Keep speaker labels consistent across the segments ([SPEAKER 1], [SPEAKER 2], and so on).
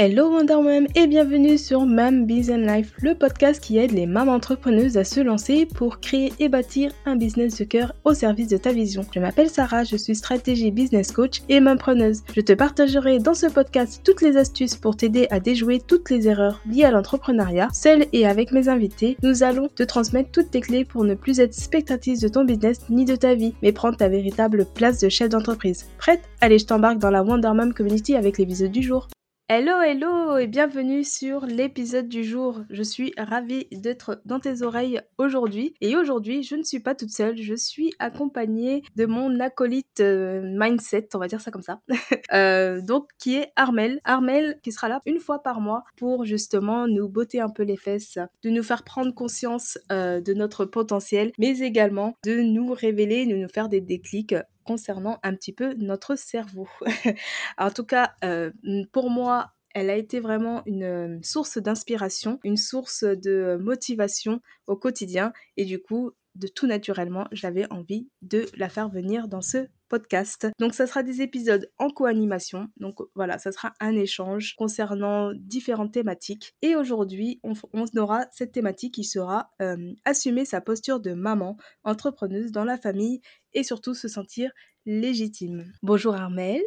[SPEAKER 1] Hello Wonder Mom et bienvenue sur Mam Business Life, le podcast qui aide les mamans entrepreneuses à se lancer pour créer et bâtir un business de cœur au service de ta vision. Je m'appelle Sarah, je suis stratégie business coach et mampreneuse. Je te partagerai dans ce podcast toutes les astuces pour t'aider à déjouer toutes les erreurs liées à l'entrepreneuriat. Seule et avec mes invités, nous allons te transmettre toutes tes clés pour ne plus être spectatrice de ton business ni de ta vie, mais prendre ta véritable place de chef d'entreprise. Prête? Allez, je t'embarque dans la Wonder Mom Community avec l'épisode du jour. Hello, hello et bienvenue sur l'épisode du jour. Je suis ravie d'être dans tes oreilles aujourd'hui. Et aujourd'hui, je ne suis pas toute seule, je suis accompagnée de mon acolyte euh, mindset, on va dire ça comme ça. Euh, donc, qui est Armel. Armel qui sera là une fois par mois pour justement nous botter un peu les fesses, de nous faire prendre conscience euh, de notre potentiel, mais également de nous révéler, de nous faire des déclics concernant un petit peu notre cerveau. en tout cas, euh, pour moi, elle a été vraiment une euh, source d'inspiration, une source de motivation au quotidien. Et du coup, de tout naturellement, j'avais envie de la faire venir dans ce podcast. Donc ça sera des épisodes en co-animation. Donc voilà, ça sera un échange concernant différentes thématiques. Et aujourd'hui, on, aura cette thématique qui sera euh, assumer sa posture de maman, entrepreneuse dans la famille et surtout se sentir légitime. Bonjour Armel.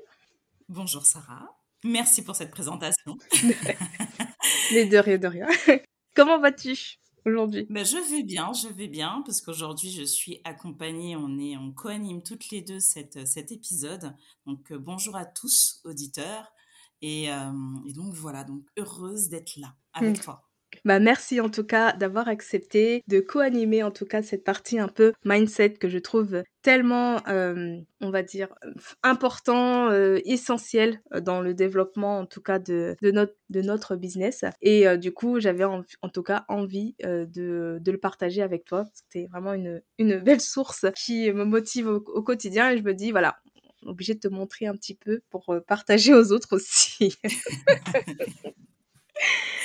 [SPEAKER 2] Bonjour Sarah. Merci pour cette présentation.
[SPEAKER 1] Les de rien, de rien. Comment vas-tu? Aujourd'hui?
[SPEAKER 2] Ben, Je vais bien, je vais bien, parce qu'aujourd'hui, je suis accompagnée, on est on co-anime toutes les deux cette, cet épisode. Donc, euh, bonjour à tous, auditeurs. Et, euh, et, donc, voilà, donc heureuse d'être là avec mmh. toi.
[SPEAKER 1] Bah merci en tout cas d'avoir accepté de co-animer en tout cas cette partie un peu mindset que je trouve tellement, euh, on va dire, important, euh, essentiel dans le développement en tout cas de, de, notre, de notre business. Et euh, du coup, j'avais en, tout cas envie de, de, le partager avec toi. C'était vraiment une, une belle source qui me motive au, au quotidien et je me dis, voilà, obligé de te montrer un petit peu pour partager aux autres aussi.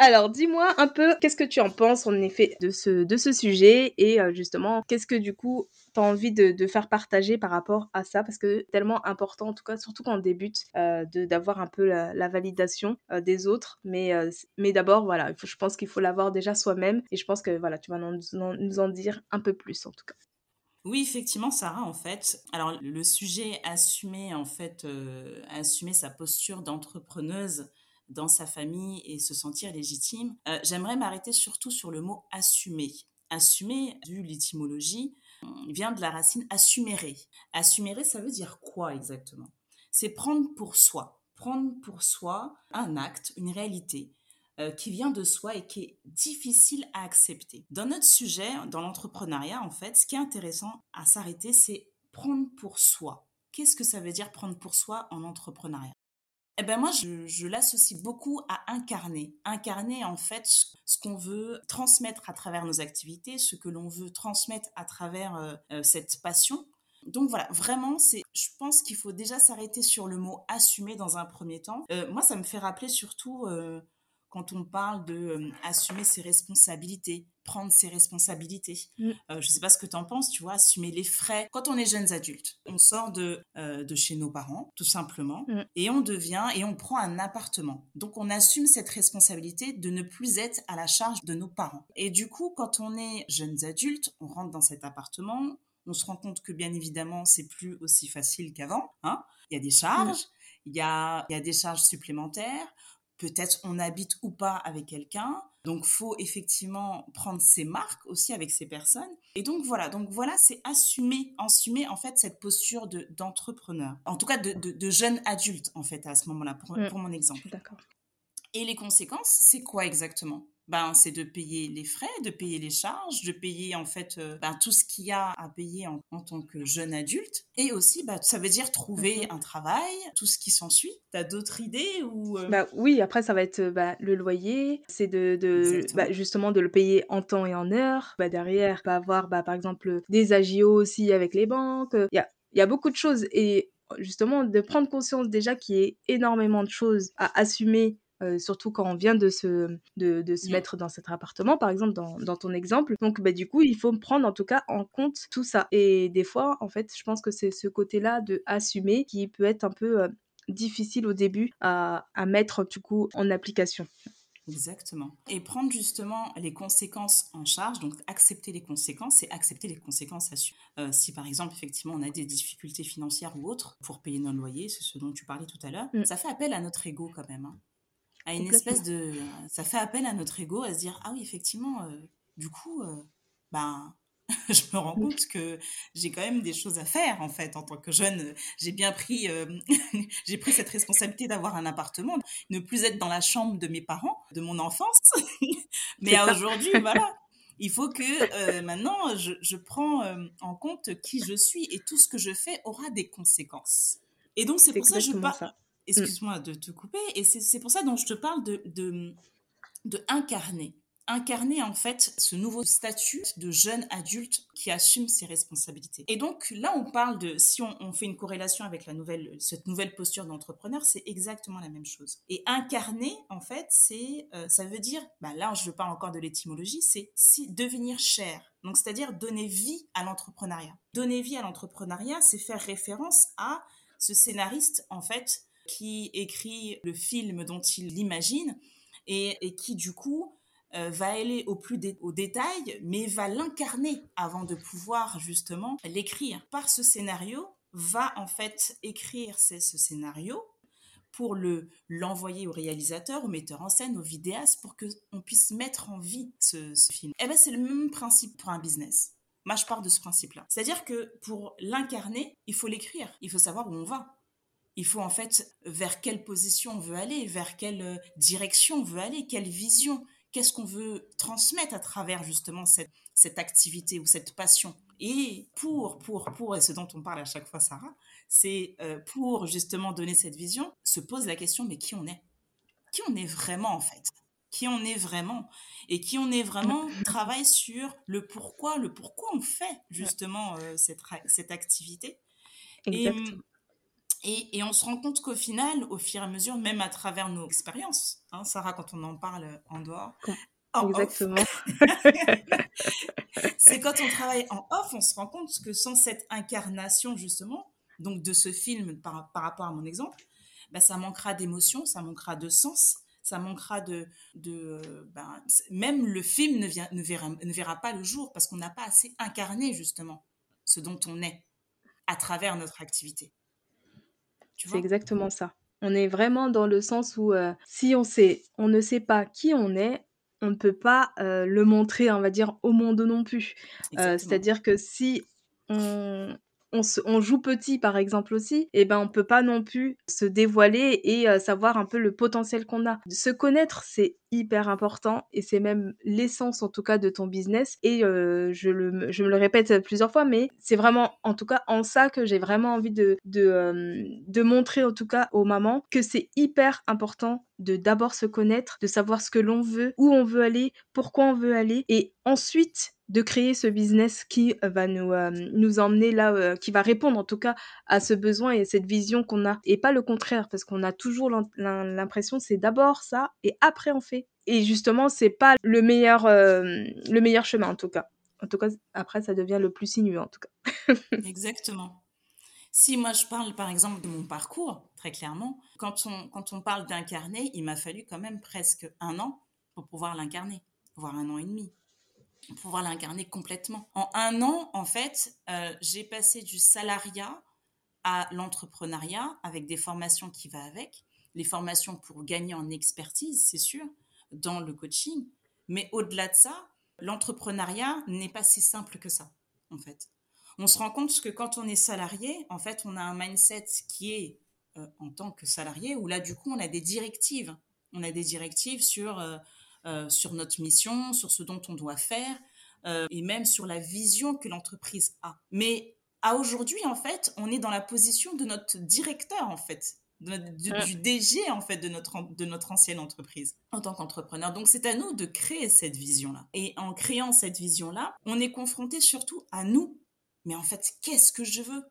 [SPEAKER 1] Alors, dis-moi un peu, qu'est-ce que tu en penses en effet de ce, de ce sujet et euh, justement, qu'est-ce que du coup, tu as envie de, faire partager par rapport à ça? Parce que tellement important, en tout cas, surtout quand on débute, euh, d'avoir un peu la, validation euh, des autres. Mais, mais d'abord, voilà, je pense qu'il faut l'avoir déjà soi-même et je pense que voilà, tu vas nous, nous en dire un peu plus en tout cas.
[SPEAKER 2] Oui, effectivement, Sarah, en fait. Alors, le sujet assumer, en fait, assumer sa posture d'entrepreneuse, dans sa famille et se sentir légitime. Euh, j'aimerais m'arrêter surtout sur le mot assumer. Assumer, du l'étymologie, vient de la racine assumérer. Assumérer, ça veut dire quoi exactement? C'est prendre pour soi. Prendre pour soi un acte, une réalité euh, qui vient de soi et qui est difficile à accepter. Dans notre sujet, dans l'entrepreneuriat, en fait, ce qui est intéressant à s'arrêter, c'est prendre pour soi. Qu'est-ce que ça veut dire prendre pour soi en entrepreneuriat? Eh ben moi, je, l'associe beaucoup à incarner. Incarner, en fait, ce qu'on veut transmettre à travers nos activités, ce que l'on veut transmettre à travers euh, euh, cette passion. Donc voilà, vraiment, c'est, je pense qu'il faut déjà s'arrêter sur le mot assumer dans un premier temps. Euh, moi, ça me fait rappeler surtout quand on parle de euh, assumer ses responsabilités, prendre ses responsabilités. Mm. Euh, je ne sais pas ce que tu en penses, tu vois, assumer les frais. Quand on est jeunes adultes, on sort de, euh, de chez nos parents, tout simplement, mm. et on devient, et on prend un appartement. Donc on assume cette responsabilité de ne plus être à la charge de nos parents. Et du coup, quand on est jeunes adultes, on rentre dans cet appartement, on se rend compte que bien évidemment, c'est plus aussi facile qu'avant. Hein il y a des charges, mm. il y, a, il y a des charges supplémentaires peut-être on habite ou pas avec quelqu'un. Donc, faut effectivement prendre ses marques aussi avec ces personnes. Et donc, voilà. Donc, voilà, c'est assumer, assumer, en fait, cette posture de, d'entrepreneur. En tout cas, de, de, jeune adulte, en fait, à ce moment-là, pour, mm. pour mon exemple.
[SPEAKER 1] D'accord.
[SPEAKER 2] Et les conséquences, c'est quoi exactement? Ben, c'est de payer les frais, de payer les charges, de payer en fait euh, ben, tout ce qu'il y a à payer en, tant que jeune adulte. Et aussi, ben, ça veut dire trouver mhm. un travail, tout ce qui s'ensuit. Tu as d'autres idées ou
[SPEAKER 1] euh? bah, Oui, après, ça va être bah, le loyer, c'est de, de bah, justement de le payer en temps et en heure. Bah, derrière, va avoir par exemple des agios aussi avec les banques. Il y a, y a beaucoup de choses. Et justement, de prendre conscience déjà qu'il y a énormément de choses à assumer euh, surtout quand on vient de se, de, de se mmh. mettre dans cet appartement, par exemple, dans, dans ton exemple. Donc, bah, du coup, il faut prendre en tout cas en compte tout ça. Et des fois, en fait, je pense que c'est ce côté-là de assumer qui peut être un peu euh, difficile au début à, à mettre du coup en application.
[SPEAKER 2] Exactement. Et prendre justement les conséquences en charge, donc accepter les conséquences, c'est accepter les conséquences euh, si par exemple, effectivement, on a des difficultés financières ou autres pour payer nos loyers, c'est ce dont tu parlais tout à l'heure, mm. ça fait appel à notre ego quand même. Hein. À une espèce de. Ça fait appel à notre ego à se dire ah oui, effectivement, euh, du coup, euh, ben, je me rends compte que j'ai quand même des choses à faire en fait en tant que jeune. J'ai bien pris, euh, j'ai pris cette responsabilité d'avoir un appartement, ne plus être dans la chambre de mes parents, de mon enfance. Mais aujourd'hui, voilà, il faut que euh, maintenant je, je prends euh, en compte qui je suis et tout ce que je fais aura des conséquences. Et donc c'est pour ça que je parle. Mm. Excuse-moi de te couper. Et c'est pour ça dont je te parle de, de, de incarner incarner en fait ce nouveau statut de jeune adulte qui assume ses responsabilités. Et donc là, on parle de, si on, fait une corrélation avec la nouvelle, cette nouvelle posture d'entrepreneur, c'est exactement la même chose. Et incarner, en fait, c'est, euh, ça veut dire, bah là, je parle encore de l'étymologie, c'est si devenir cher. Donc, c'est-à-dire donner vie à l'entrepreneuriat. Donner vie à l'entrepreneuriat, c'est faire référence à ce scénariste, en fait, qui écrit le film dont il l'imagine et, qui, du coup, euh, va aller au plus au détail, mais va l'incarner avant de pouvoir justement l'écrire. Par ce scénario, va en fait écrire ce, scénario pour le l'envoyer au réalisateur, au metteur en scène, au vidéaste, pour qu'on puisse mettre en vie ce, film. Et eh ben c'est le même principe pour un business. Moi, je pars de ce principe-là. C'est-à-dire que pour l'incarner, il faut l'écrire. Il faut savoir où on va. Il faut en fait vers quelle position on veut aller, vers quelle euh, direction on veut aller, quelle vision, qu'est-ce qu'on veut transmettre à travers justement cette, cette activité ou cette passion. Et pour, pour, pour, et ce dont on parle à chaque fois, Sarah, c'est euh, pour justement donner cette vision, se pose la question, mais qui on est? Qui on est vraiment en fait? Qui on est vraiment? Et qui on est vraiment travaille sur le pourquoi, le pourquoi on fait justement euh, cette, cette activité? Exactement. Et, on se rend compte qu'au final, au fur et à mesure, même à travers nos expériences, hein, Sarah, quand on en parle en dehors,
[SPEAKER 1] Exactement.
[SPEAKER 2] c'est quand on travaille en off, on se rend compte que sans cette incarnation, justement, donc de ce film par, par rapport à mon exemple, bah, ça manquera d'émotion, ça manquera de sens, ça manquera de. de ben, même le film ne, vient, ne, verra, ne verra pas le jour parce qu'on n'a pas assez incarné, justement, ce dont on est à travers notre activité.
[SPEAKER 1] C'est exactement ça. On est vraiment dans le sens où euh, si on sait, on ne sait pas qui on est, on ne peut pas euh, le montrer, on va dire, au monde non plus. Euh, c'est-à-dire que si on, on, joue petit par exemple aussi, et eh ben on peut pas non plus se dévoiler et euh, savoir un peu le potentiel qu'on a. Se connaître, c'est hyper important et c'est même l'essence en tout cas de ton business et euh, je, le, je me le répète plusieurs fois mais c'est vraiment en tout cas en ça que j'ai vraiment envie de, de, euh, de montrer en tout cas aux mamans que c'est hyper important de d'abord se connaître, de savoir ce que l'on veut, où on veut aller, pourquoi on veut aller et ensuite de créer ce business qui euh, va nous, euh, nous emmener là, euh, qui va répondre en tout cas à ce besoin et cette vision qu'on a. Et pas le contraire, parce qu'on a toujours l'impression c'est d'abord ça et après on fait. Et justement, c'est pas le meilleur, le meilleur chemin en tout cas. En tout cas, après, ça devient le plus sinueux en tout cas.
[SPEAKER 2] Exactement. Si moi je parle par exemple de mon parcours, très clairement, quand on, quand on parle d'incarner, il m'a fallu quand même presque un an pour pouvoir l'incarner, voire un an et demi pouvoir l'incarner complètement. En un an, en fait, euh, j'ai passé du salariat à l'entrepreneuriat avec des formations qui va avec, les formations pour gagner en expertise, c'est sûr, dans le coaching. Mais au-delà de ça, l'entrepreneuriat n'est pas si simple que ça, en fait. On se rend compte que quand on est salarié, en fait, on a un mindset qui est euh, en tant que salarié, où là, du coup, on a des directives. On a des directives sur euh, sur notre mission, sur ce dont on doit faire, euh, et même sur la vision que l'entreprise a. Mais à aujourd'hui, en fait, on est dans la position de notre directeur, en fait, du, DG, en fait, de notre, de notre ancienne entreprise en tant qu'entrepreneur. Donc, c'est à nous de créer cette vision-là. Et en créant cette vision-là, on est confronté surtout à nous. Mais en fait, qu'est-ce que je veux?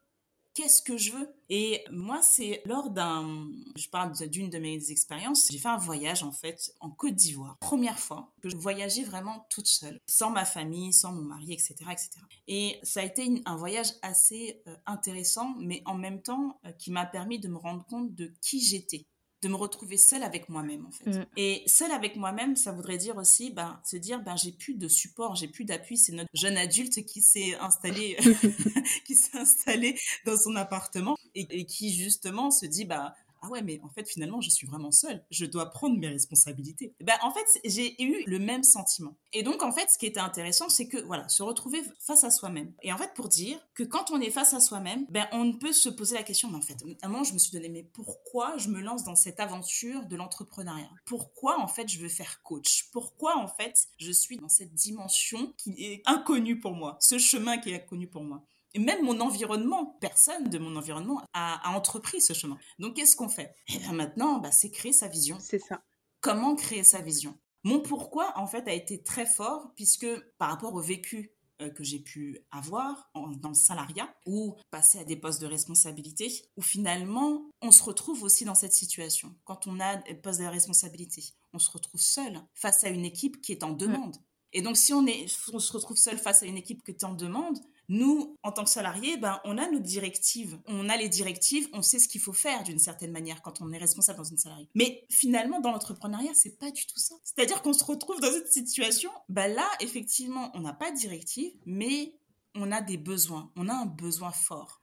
[SPEAKER 2] Qu'est-ce que je veux? Et moi, c'est lors d'un, je parle d'une de mes expériences, j'ai fait un voyage en fait en Côte d'Ivoire. Première fois que je voyageais vraiment toute seule, sans ma famille, sans mon mari, etc. etc. Et ça a été un voyage assez euh, intéressant, mais en même temps euh, qui m'a permis de me rendre compte de qui j'étais de me retrouver seule avec moi-même en fait. Mm. Et seule avec moi-même, ça voudrait dire aussi ben, se dire ben j'ai plus de support, j'ai plus d'appui, c'est notre jeune adulte qui s'est installé qui s'est installé dans son appartement et, et, qui justement se dit bah ah ouais, mais en fait, finalement, je suis vraiment seule. Je dois prendre mes responsabilités. Ben, en fait, j'ai eu le même sentiment. Et donc, en fait, ce qui était intéressant, c'est que, voilà, se retrouver face à soi-même. Et en fait, pour dire que quand on est face à soi-même, ben, on ne peut se poser la question, mais en fait, à un moment, je me suis donné, mais pourquoi je me lance dans cette aventure de l'entrepreneuriat? Pourquoi, en fait, je veux faire coach? Pourquoi, en fait, je suis dans cette dimension qui est inconnue pour moi, ce chemin qui est inconnu pour moi? Et même mon environnement, personne de mon environnement a, entrepris ce chemin. Donc, qu'est-ce qu'on fait? Et eh bien maintenant, bah, c'est créer sa vision.
[SPEAKER 1] C'est ça.
[SPEAKER 2] Comment créer sa vision? Mon pourquoi, en fait, a été très fort, puisque par rapport au vécu euh, que j'ai pu avoir dans le salariat ou passer à des postes de responsabilité où finalement on se retrouve aussi dans cette situation. Quand on a des postes de responsabilité, on se retrouve seul face à une équipe qui est en demande. Et donc si on, est, on se retrouve seul face à une équipe qui est en demande, nous, en tant que salariés, ben, on a nos directives. On a les directives, on sait ce qu'il faut faire d'une certaine manière quand on est responsable dans une salariée. Mais finalement, dans l'entrepreneuriat, c'est pas du tout ça. C'est-à-dire qu'on se retrouve dans cette situation, ben là, effectivement, on n'a pas de directive, mais on a des besoins. On a un besoin fort.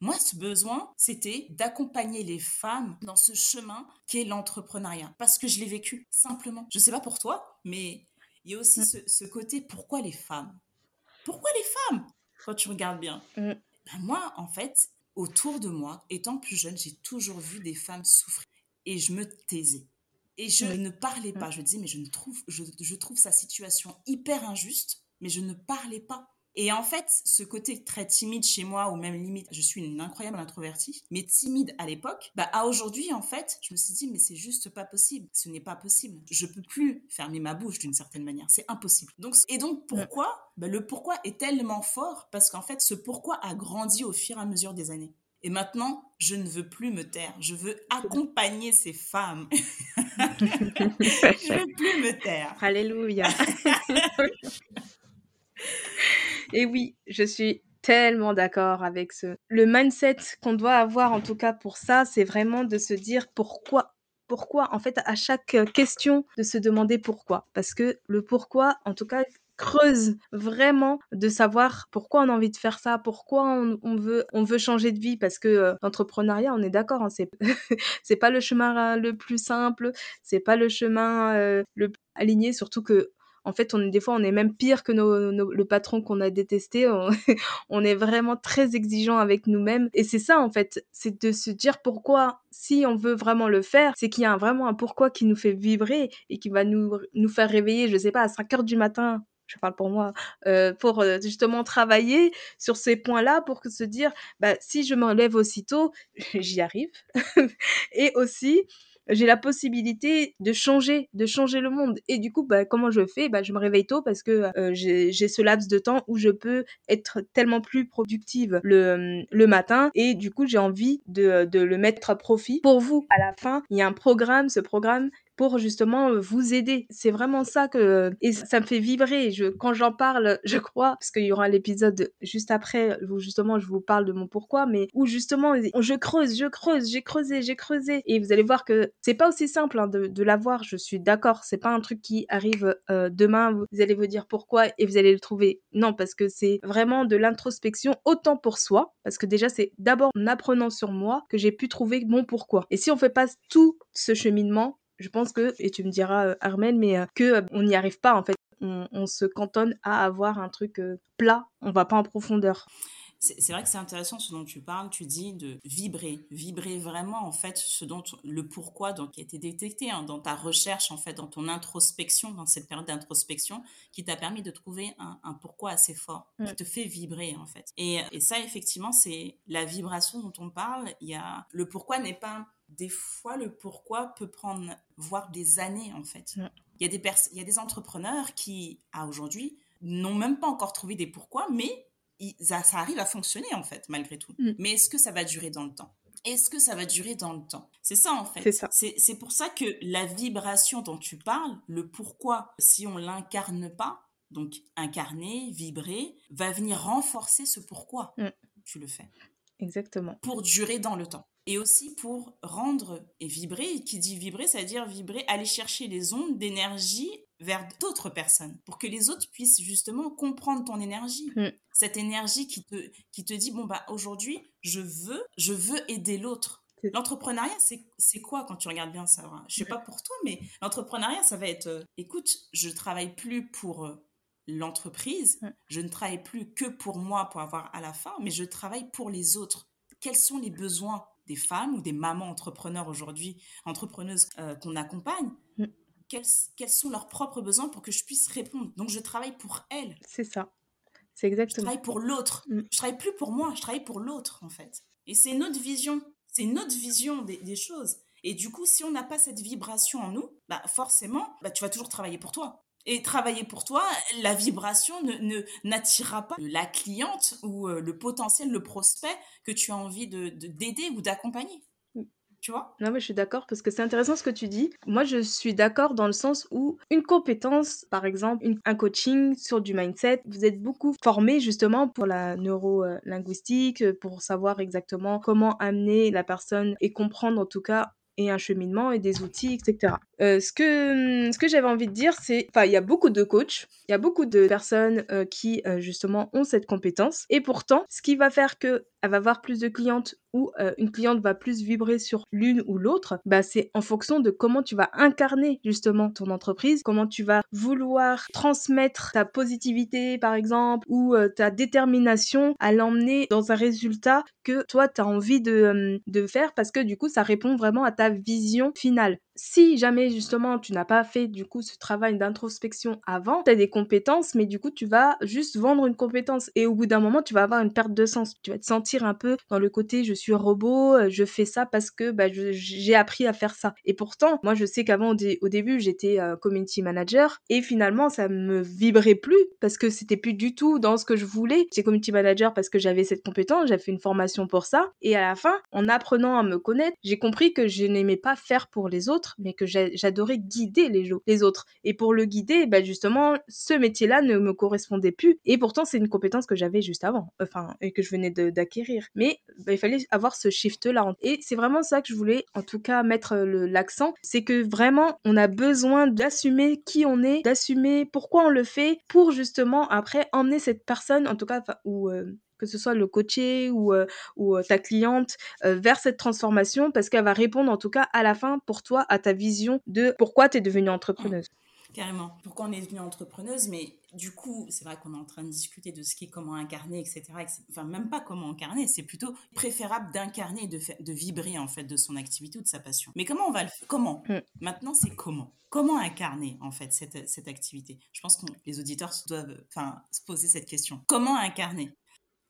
[SPEAKER 2] Moi, ce besoin, c'était d'accompagner les femmes dans ce chemin qui est l'entrepreneuriat. Parce que je l'ai vécu, simplement. Je sais pas pour toi, mais il y a aussi ce, ce côté pourquoi les femmes? Pourquoi les femmes Quand tu regardes bien? Mm. Ben, moi, en fait, autour de moi, étant plus jeune, j'ai toujours vu des femmes souffrir. Et je me taisais. Et je mm. ne parlais pas. Mm. Je disais, mais je, ne trouve, je trouve sa situation hyper injuste, mais je ne parlais pas. Et en fait, ce côté très timide chez moi, ou même limite, je suis une incroyable introvertie, mais timide à l'époque, bah à aujourd'hui, en fait, je me suis dit, mais c'est juste pas possible. Ce n'est pas possible. Je peux plus fermer ma bouche d'une certaine manière. C'est impossible. Donc, et donc, pourquoi bah, Le pourquoi est tellement fort parce qu'en fait, ce pourquoi a grandi au fur et à mesure des années. Et maintenant, je ne veux plus me taire. Je veux accompagner ces femmes. je ne veux plus me taire.
[SPEAKER 1] Alléluia. Et oui, je suis tellement d'accord avec ce. Le mindset qu'on doit avoir, en tout cas pour ça, c'est vraiment de se dire pourquoi. Pourquoi, en fait, à chaque question, de se demander pourquoi. Parce que le pourquoi, en tout cas, creuse vraiment de savoir pourquoi on a envie de faire ça, pourquoi on, veut, on veut changer de vie, parce que euh, l'entrepreneuriat, on est d'accord, hein, c'est, c'est pas le chemin le plus simple, c'est pas le chemin euh, le plus aligné, surtout que en fait, on, des fois, on est même pire que le patron qu'on a détesté. On, est vraiment très exigeant avec nous-mêmes. Et c'est ça, en fait, c'est de se dire pourquoi, si on veut vraiment le faire, c'est qu'il y a vraiment un pourquoi qui nous fait vibrer et qui va nous, nous faire réveiller, je sais pas, à 5 heures du matin je parle pour moi, euh, pour euh, justement travailler sur ces points-là pour que se dire, bah, si je m'enlève aussitôt, j'y arrive. et aussi, j'ai la possibilité de changer, de changer le monde. Et du coup, bah, comment je fais? Bah, Je me réveille tôt parce que euh, j'ai ce laps de temps où je peux être tellement plus productive le, le matin. Et du coup, j'ai envie de, de le mettre à profit pour vous. À la fin, il y a un programme. Ce programme, pour justement vous aider. C'est vraiment ça que et ça me fait vibrer. Je quand j'en parle, je crois parce qu'il y aura l'épisode juste après où justement je vous parle de mon pourquoi, mais où justement je creuse, je creuse, j'ai creusé, j'ai creusé et vous allez voir que c'est pas aussi simple hein, de, l'avoir. Je suis d'accord, c'est pas un truc qui arrive demain. Vous allez vous dire pourquoi et vous allez le trouver. Non, parce que c'est vraiment de l'introspection autant pour soi, parce que déjà c'est d'abord en apprenant sur moi que j'ai pu trouver mon pourquoi. Et si on fait pas tout ce cheminement, je pense que, et tu me diras euh, Armel, mais euh, que euh, on n'y arrive pas en fait. On, se cantonne à avoir un truc plat, on va pas en profondeur.
[SPEAKER 2] C'est vrai que c'est intéressant ce dont tu parles. Tu dis de vibrer, vibrer vraiment en fait ce dont le pourquoi donc qui a été détecté hein, dans ta recherche en fait, dans ton introspection, dans cette période d'introspection, qui t'a permis de trouver un, pourquoi assez fort, qui te fait vibrer en fait. Et, et ça effectivement c'est la vibration dont on parle. Il y a le pourquoi n'est pas des fois, le pourquoi peut prendre, voire des années, en fait. Il, y a des il y a des entrepreneurs qui, à aujourd'hui, n'ont même pas encore trouvé des pourquoi, mais ça, arrive à fonctionner en fait, malgré tout. Mm. Mais est-ce que ça va durer dans le temps? Est-ce que ça va durer dans le temps? C'est ça en fait.
[SPEAKER 1] C'est ça.
[SPEAKER 2] C'est pour ça que la vibration dont tu parles, le pourquoi, si on l'incarne pas, donc incarner, vibrer, va venir renforcer ce pourquoi mm. tu le fais.
[SPEAKER 1] Exactement.
[SPEAKER 2] Pour durer dans le temps. Et aussi pour rendre et vibrer. Qui dit vibrer, ça veut dire vibrer, aller chercher les ondes d'énergie vers d'autres personnes pour que les autres puissent justement comprendre ton énergie. Mm. Cette énergie qui te, qui te dit, bon, bah, aujourd'hui, je veux, je veux aider l'autre. L'entrepreneuriat, c'est quoi quand tu regardes bien ça Je sais pas pour toi, mais l'entrepreneuriat, ça va être, euh, écoute, je travaille plus pour euh, l'entreprise, je ne travaille plus que pour moi pour avoir à la fin, mais je travaille pour les autres. Quels sont les besoins des femmes ou des mamans entrepreneurs aujourd'hui, entrepreneuses euh, qu'on accompagne mm quels, sont leurs propres besoins pour que je puisse répondre? Donc, je travaille pour elles.
[SPEAKER 1] C'est ça. C'est exactement.
[SPEAKER 2] Je travaille pour l'autre. Mm. Je travaille plus pour moi, je travaille pour l'autre, en fait. Et c'est notre vision. C'est notre vision des, choses. Et du coup, si on n'a pas cette vibration en nous, bah forcément, bah tu vas toujours travailler pour toi. Et travailler pour toi, la vibration ne n'attirera pas la cliente ou euh, le potentiel, le prospect que tu as envie de d'aider ou d'accompagner. Vois?
[SPEAKER 1] Non, mais je suis d'accord parce que c'est intéressant ce que tu dis. Moi, je suis d'accord dans le sens où une compétence, par exemple, un coaching sur du mindset, vous êtes beaucoup formé justement pour la neuro-linguistique, pour savoir exactement comment amener la personne et comprendre en tout cas et un cheminement et des outils, etc. Euh, ce que, ce que j'avais envie de dire, c'est, enfin, il y a beaucoup de coachs, il y a beaucoup de personnes euh, qui, euh, justement, ont cette compétence. Et pourtant, ce qui va faire que elle va avoir plus de clientes ou une cliente va plus vibrer sur l'une ou l'autre, bah, c'est en fonction de comment tu vas incarner, justement, ton entreprise, comment tu vas vouloir transmettre ta positivité, par exemple, ou ta détermination à l'emmener dans un résultat que toi, tu as envie de, de faire parce que, du coup, ça répond vraiment à ta vision finale si jamais justement tu n'as pas fait du coup ce travail d'introspection avant, tu as des compétences, mais du coup tu vas juste vendre une compétence et au bout d'un moment tu vas avoir une perte de sens. Tu vas te sentir un peu dans le côté je suis robot, euh, je fais ça parce que bah, j'ai appris à faire ça. Et pourtant, moi je sais qu'avant au, début j'étais euh, community manager et finalement ça me vibrait plus parce que c'était plus du tout dans ce que je voulais. J'étais community manager parce que j'avais cette compétence, j'avais fait une formation pour ça et à la fin, en apprenant à me connaître, j'ai compris que je n'aimais pas faire pour les autres mais que j'adorais guider les, autres. Et pour le guider, bah justement, ce métier-là ne me correspondait plus. Et pourtant, c'est une compétence que j'avais juste avant, enfin, et que je venais d'acquérir. Mais bah, il fallait avoir ce shift-là. Et c'est vraiment ça que je voulais, en tout cas, mettre l'accent. C'est que vraiment, on a besoin d'assumer qui on est, d'assumer pourquoi on le fait, pour justement, après, emmener cette personne, en tout cas, ou euh, que ce soit le coaché ou, euh, ou ta cliente, euh, vers cette transformation parce qu'elle va répondre en tout cas à la fin pour toi à ta vision de pourquoi tu es devenue entrepreneuse.
[SPEAKER 2] Carrément. Pourquoi on est devenue entrepreneuse, mais du coup, c'est vrai qu'on est en train de discuter de ce qui est comment incarner, etc. Enfin, même pas comment incarner, c'est plutôt préférable d'incarner, de, de vibrer en fait de son activité ou de sa passion. Mais comment on va le faire Comment mm. Maintenant, c'est comment? Comment incarner en fait cette, cette activité? Je pense que les auditeurs doivent enfin, se poser cette question. Comment incarner?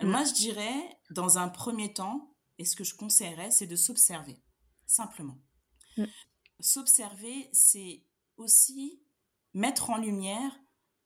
[SPEAKER 2] Mm. Moi, je dirais, dans un premier temps, et ce que je conseillerais, c'est de s'observer, simplement. Mm. S'observer, c'est aussi mettre en lumière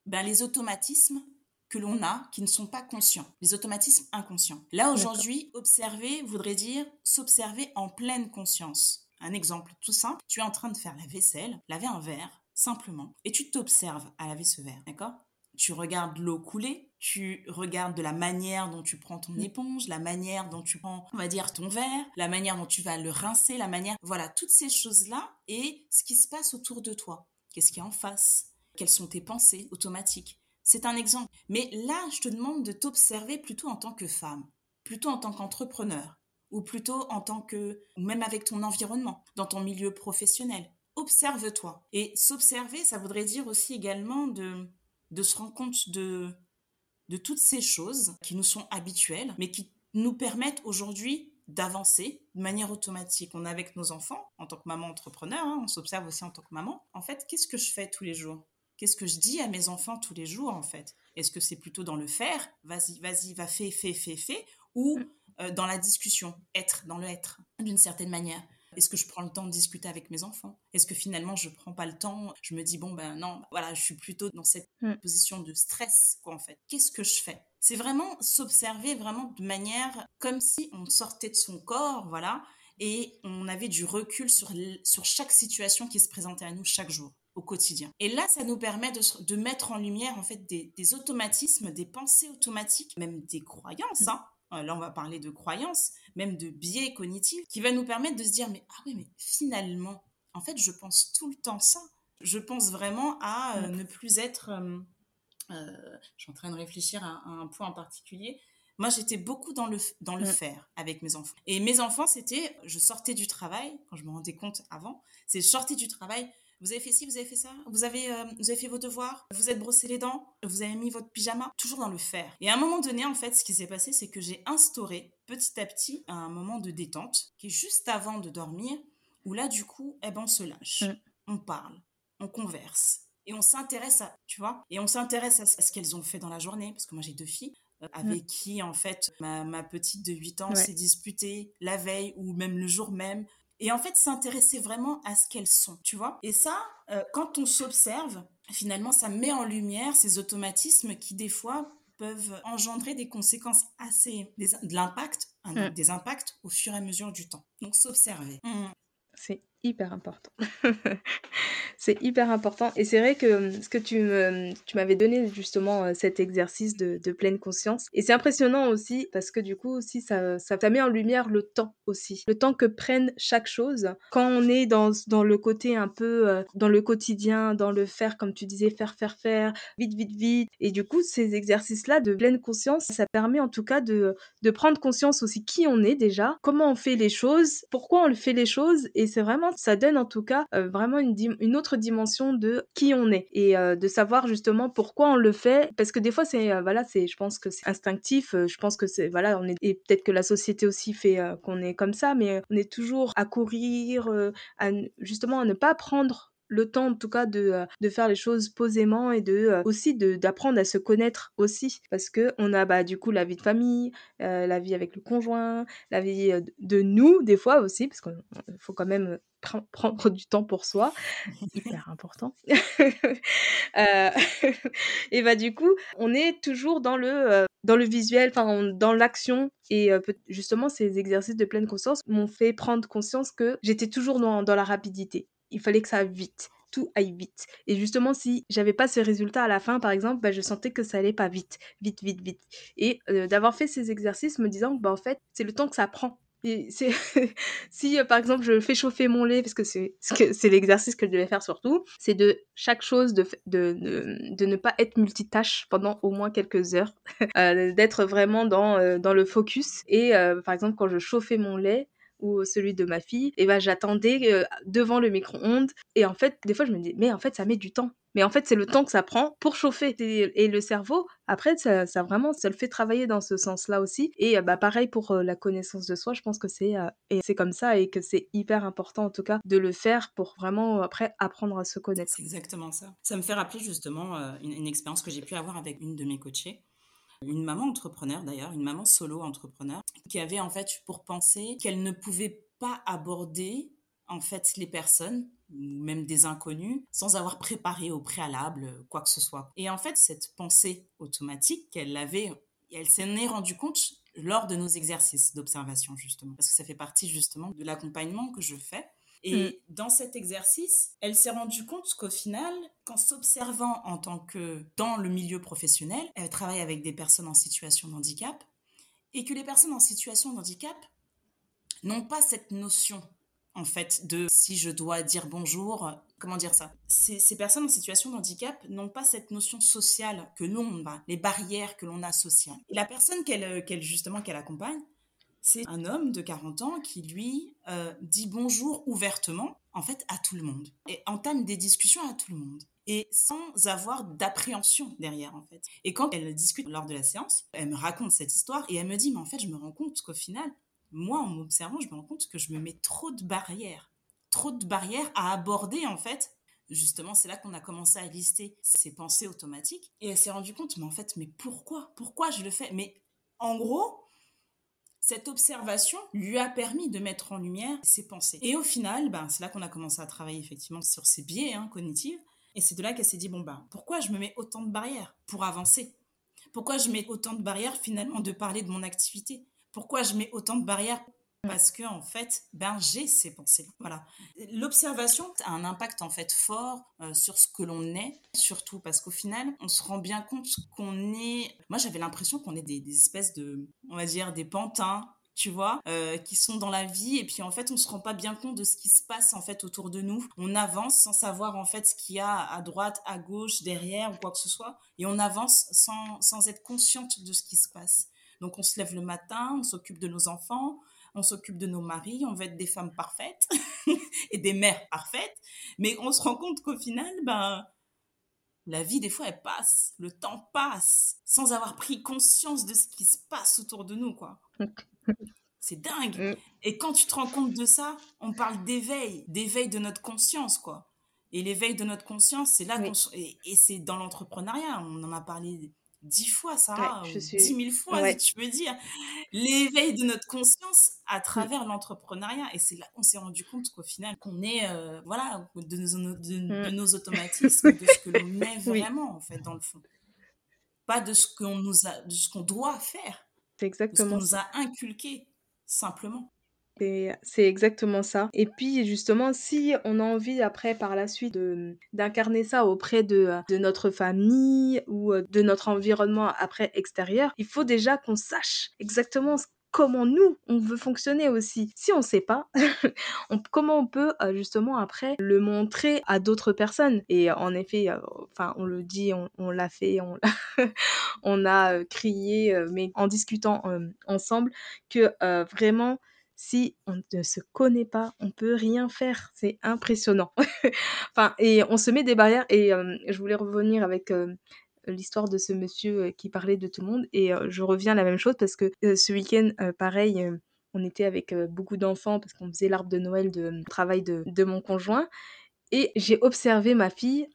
[SPEAKER 2] ben, les automatismes que l'on a qui ne sont pas conscients, les automatismes inconscients. Là, aujourd'hui, observer voudrait dire s'observer en pleine conscience. Un exemple tout simple, tu es en train de faire la vaisselle, laver un verre, simplement, et tu t'observes à laver ce verre, d'accord? Tu regardes l'eau couler, tu regardes de la manière dont tu prends ton mm. éponge, la manière dont tu prends, on va dire, ton verre, la manière dont tu vas le rincer, la manière, voilà, toutes ces choses-là et ce qui se passe autour de toi. Qu'est-ce qu'il y a en face? Quelles sont tes pensées automatiques? C'est un exemple. Mais là, je te demande de t'observer plutôt en tant que femme, plutôt en tant qu'entrepreneur, ou plutôt en tant que, ou même avec ton environnement, dans ton milieu professionnel. Observe-toi. Et s'observer, ça voudrait dire aussi également de de se rendre compte de, de toutes ces choses qui nous sont habituelles, mais qui nous permettent aujourd'hui d'avancer de manière automatique. On est avec nos enfants, en tant que maman entrepreneur, hein, on s'observe aussi en tant que maman. En fait, qu'est-ce que je fais tous les jours? Qu'est-ce que je dis à mes enfants tous les jours, en fait? Est-ce que c'est plutôt dans le faire Vas-y, vas-y, va, fais, fais, fais, fais Ou mm. euh, dans la discussion Être, dans le être, d'une certaine manière? Est-ce que je prends le temps de discuter avec mes enfants? Est-ce que finalement je prends pas le temps? Je me dis bon ben non, voilà, je suis plutôt dans cette mm. position de stress quoi en fait. Qu'est-ce que je fais? C'est vraiment s'observer vraiment de manière comme si on sortait de son corps, voilà, et on avait du recul sur sur chaque situation qui se présentait à nous chaque jour au quotidien. Et là, ça nous permet de, mettre en lumière en fait des, des, automatismes, des pensées automatiques, même des croyances. Hein, euh, là on va parler de croyances, même de biais cognitifs, qui va nous permettre de se dire, mais ah oui, mais finalement, en fait, je pense tout le temps ça. Je pense vraiment à euh, ne plus être... Euh, je suis en train de réfléchir à, un point en particulier. Moi, j'étais beaucoup dans le, dans le faire avec mes enfants. Et mes enfants, c'était, je sortais du travail, quand je me rendais compte avant, c'est je sortais du travail, vous avez fait ci, vous avez fait ça, vous avez, euh, vous avez fait vos devoirs, vous êtes brossé les dents, vous avez mis votre pyjama, toujours dans le faire. Et à un moment donné, en fait, ce qui s'est passé, c'est que j'ai instauré petit à petit un moment de détente qui est juste avant de dormir, où là, du coup, eh ben, on se lâche, mm. on parle, on converse. Et on s'intéresse à, tu vois, et on s'intéresse à ce qu'elles ont fait dans la journée, parce que moi j'ai deux filles, euh, mm. avec qui en fait ma, petite de 8 ans s'est disputée la veille ou même le jour même et en fait s'intéresser vraiment à ce qu'elles sont, tu vois. Et ça, euh, quand on s'observe, finalement, ça met en lumière ces automatismes qui des fois peuvent engendrer des conséquences assez, de l'impact, mmh. des impacts au fur et à mesure du temps. Donc s'observer. Mmh.
[SPEAKER 1] C'est hyper important. c'est hyper important. Et c'est vrai que hum, ce que tu, tu m'avais donné justement euh, cet exercice de, pleine conscience. Et c'est impressionnant aussi parce que du coup aussi ça, ça, met en lumière le temps aussi. Le temps que prenne chaque chose. Quand on est dans, dans le côté un peu euh, dans le quotidien, dans le faire comme tu disais, faire, faire, faire, vite, vite, vite. Et du coup ces exercices-là de pleine conscience, ça permet en tout cas de, de prendre conscience aussi qui on est déjà, comment on fait les choses, pourquoi on fait les choses. Et c'est vraiment ça donne en tout cas euh, vraiment une, autre dimension de qui on est et euh, de savoir justement pourquoi on le fait. Parce que des fois, c'est, euh, voilà, c'est, je pense que c'est instinctif. je pense que c'est, voilà, on est, et peut-être que la société aussi fait qu'on est comme ça, mais on est toujours à courir, justement à ne pas prendre le temps en tout cas de, euh, de faire les choses posément et de euh, aussi d'apprendre à se connaître aussi. Parce que on a bah du coup la vie de famille euh, la vie avec le conjoint la vie de nous des fois aussi parce qu'il faut quand même prendre du temps pour soi. Hyper important. Et bah du coup on est toujours dans le dans le visuel enfin dans l'action. Et justement ces exercices de pleine conscience m'ont fait prendre conscience que j'étais toujours dans, dans la rapidité il fallait que ça aille vite tout aille vite. Et justement, si j'avais pas ces résultats à la fin, par exemple, bah, je sentais que ça allait pas vite, vite, vite, vite. Et euh, d'avoir fait ces exercices me disant, bah, en fait, c'est le temps que ça prend. Et si euh, par exemple je fais chauffer mon lait parce que c'est l'exercice que je devais faire surtout, c'est de chaque chose de, de, de, ne pas être multitâche pendant au moins quelques heures, euh, d'être vraiment dans, dans le focus. Et par exemple quand je chauffais mon lait, ou celui de ma fille, et ben j'attendais euh, devant le micro-ondes. Et en fait, des fois, je me dis, mais en fait, ça met du temps. Mais en fait, c'est le temps que ça prend pour chauffer. Et, le cerveau, après, ça, vraiment, ça le fait travailler dans ce sens-là aussi. Et euh, bah, pareil pour euh, la connaissance de soi, je pense que c'est et c'est comme ça et que c'est hyper important, en tout cas, de le faire pour vraiment, après, apprendre à se connaître.
[SPEAKER 2] C'est exactement ça. Ça me fait rappeler justement une expérience que j'ai pu avoir avec une de mes coachées une maman entrepreneur d'ailleurs, une maman solo entrepreneur, qui avait en fait pour penser qu'elle ne pouvait pas aborder en fait les personnes ou même des inconnus sans avoir préparé au préalable quoi que ce soit. Et en fait, cette pensée automatique qu'elle avait, elle s'en est rendue compte lors de nos exercices d'observation justement, parce que ça fait partie justement de l'accompagnement que je fais et mm. dans cet exercice, elle s'est rendue compte qu'au final, qu'en s'observant en tant que dans le milieu professionnel, elle travaille avec des personnes en situation de handicap, et que les personnes en situation de handicap n'ont pas cette notion en fait de si je dois dire bonjour, comment dire ça? Ces, personnes en situation de handicap n'ont pas cette notion sociale que nous on a, les barrières que l'on a sociales. Et la personne qu'elle justement qu'elle accompagne, c'est un homme de 40 ans qui, lui, euh, dit bonjour ouvertement, en fait, à tout le monde. Et entame des discussions à tout le monde. Et sans avoir d'appréhension derrière, en fait. Et quand elle discute lors de la séance, elle me raconte cette histoire et elle me dit, mais en fait, je me rends compte qu'au final, moi, en m'observant, je me rends compte que je me mets trop de barrières. Trop de barrières à aborder, en fait, justement, c'est là qu'on a commencé à lister ces pensées automatiques. Et elle s'est rendue compte, mais en fait, mais pourquoi? Pourquoi je le fais? Mais en gros, cette observation lui a permis de mettre en lumière ses pensées. Et au final, ben, c'est là qu'on a commencé à travailler effectivement sur ses biais hein, cognitifs. Et c'est de là qu'elle s'est dit, bon, ben, pourquoi je me mets autant de barrières pour avancer? Pourquoi je mets autant de barrières finalement de parler de mon activité? Pourquoi je mets autant de barrières parce que en fait, ben j'ai ces pensées. Voilà. L'observation a un impact en fait fort euh, sur ce que l'on est, surtout parce qu'au final, on se rend bien compte qu'on est. Moi, j'avais l'impression qu'on est des, espèces de, on va dire, des pantins. Tu vois, euh, qui sont dans la vie et puis en fait on se rend pas bien compte de ce qui se passe en fait autour de nous. On avance sans savoir en fait ce qu'il y a à droite, à gauche, derrière ou quoi que ce soit et on avance sans, sans être consciente de ce qui se passe. Donc on se lève le matin, on s'occupe de nos enfants, on s'occupe de nos maris, on veut être des femmes parfaites et des mères parfaites, mais on se rend compte qu'au final, ben, la vie, des fois, elle passe, le temps passe, sans avoir pris conscience de ce qui se passe autour de nous, quoi. C'est dingue. Mm. Et quand tu te rends compte de ça, on parle d'éveil, d'éveil de notre conscience, quoi. Et l'éveil de notre conscience, c'est là qu'on... Et, et c'est dans l'entrepreneuriat, on en a parlé dix fois, ça, dix mille fois, si tu peux dire, l'éveil de notre conscience à mmh. travers l'entrepreneuriat. Et c'est là qu'on s'est rendu compte qu'au final, qu'on est, euh, voilà, de nos, de, mmh. nos, automatismes, de ce que l'on est vraiment, en fait, dans le fond. Pas de ce qu'on nous a, de ce qu'on doit faire.
[SPEAKER 1] C'est exactement.
[SPEAKER 2] De ce qu'on nous a inculqué, simplement.
[SPEAKER 1] C'est exactement ça. Et puis justement, si on a envie après par la suite d'incarner ça auprès de, de, notre famille ou euh, de notre environnement après extérieur, il faut déjà qu'on sache exactement comment nous on veut fonctionner aussi. Si on sait pas, comment on peut euh, justement après le montrer à d'autres personnes? Et en effet, euh, enfin on le dit, on, l'a fait, on, on a crié, mais en discutant ensemble que vraiment si on ne se connaît pas, on peut rien faire. C'est impressionnant. enfin, et on se met des barrières. Et je voulais revenir avec l'histoire de ce monsieur qui parlait de tout le monde. Et je reviens à la même chose parce que ce week-end, pareil, on était avec beaucoup d'enfants parce qu'on faisait l'arbre de Noël de travail de, de mon conjoint. Et j'ai observé ma fille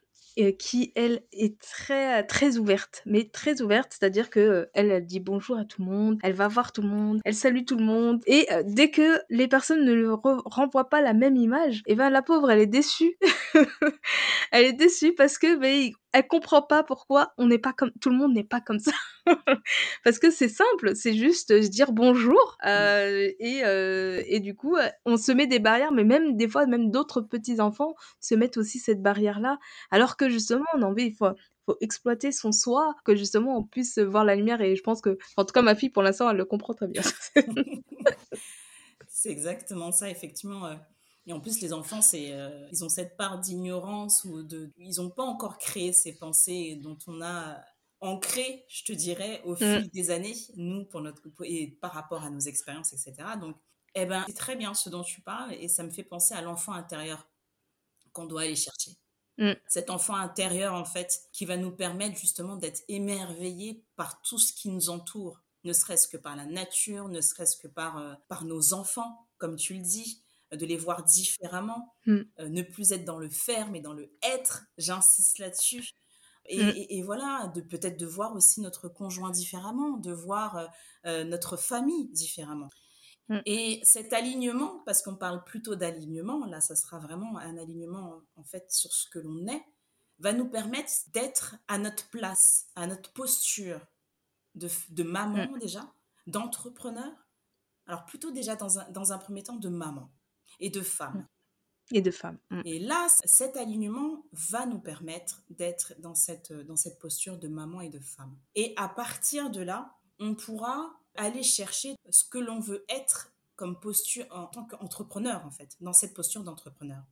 [SPEAKER 1] qui elle est très très ouverte, mais très ouverte, c'est-à-dire que elle, elle dit bonjour à tout le monde, elle va voir tout le monde, elle salue tout le monde, et dès que les personnes ne lui renvoient pas la même image, et eh ben la pauvre elle est déçue, elle est déçue parce que mais elle comprend pas pourquoi on n'est pas comme tout le monde n'est pas comme ça parce que c'est simple c'est juste se dire bonjour euh, et, euh, et du coup on se met des barrières mais même des fois même d'autres petits enfants se mettent aussi cette barrière là alors que justement on a envie il faut faut exploiter son soi, que justement on puisse voir la lumière. Et je pense que, en tout cas, ma fille, pour l'instant, elle le comprend très bien.
[SPEAKER 2] c'est exactement ça, effectivement. Et en plus, les enfants, c'est, euh, ils ont cette part d'ignorance ou de, ils n'ont pas encore créé ces pensées dont on a ancré, je te dirais, au mm. fil des années, nous, pour notre, et par rapport à nos expériences, etc. Donc, eh ben, c'est très bien ce dont tu parles et ça me fait penser à l'enfant intérieur qu'on doit aller chercher. Mm. Cet enfant intérieur, en fait, qui va nous permettre justement d'être émerveillés par tout ce qui nous entoure, ne serait-ce que par la nature, ne serait-ce que par, euh, par nos enfants, comme tu le dis, de les voir différemment, mm. euh, ne plus être dans le faire, mais dans le être, j'insiste là-dessus. Et, mm. voilà, de peut-être de voir aussi notre conjoint différemment, de voir euh, euh, notre famille différemment. Mm. Et cet alignement, parce qu'on parle plutôt d'alignement, là, ça sera vraiment un alignement en fait sur ce que l'on est, va nous permettre d'être à notre place, à notre posture de, de maman déjà, d'entrepreneur. Alors plutôt déjà dans un, dans un premier temps de maman et de femmes.
[SPEAKER 1] Et de femmes.
[SPEAKER 2] Mm. Et là, cet alignement va nous permettre d'être dans cette, dans cette posture de maman et de femme. Et à partir de là, on pourra aller chercher ce que l'on veut être comme posture en tant qu'entrepreneur, en fait, dans cette posture d'entrepreneur.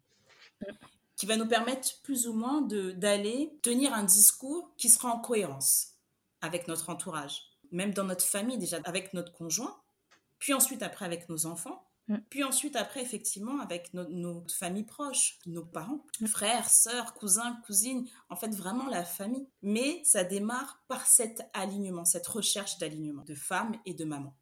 [SPEAKER 2] Mm. Qui va nous permettre plus ou moins d'aller tenir un discours qui sera en cohérence avec notre entourage, même dans notre famille déjà, avec notre conjoint, puis ensuite après avec nos enfants, Mm. Puis ensuite, après, effectivement, avec nos, familles proches, nos parents, mm. frères, sœurs, cousins, cousines, en fait, vraiment la famille. Mais ça démarre par cet alignement, cette recherche d'alignement de femmes et de mamans.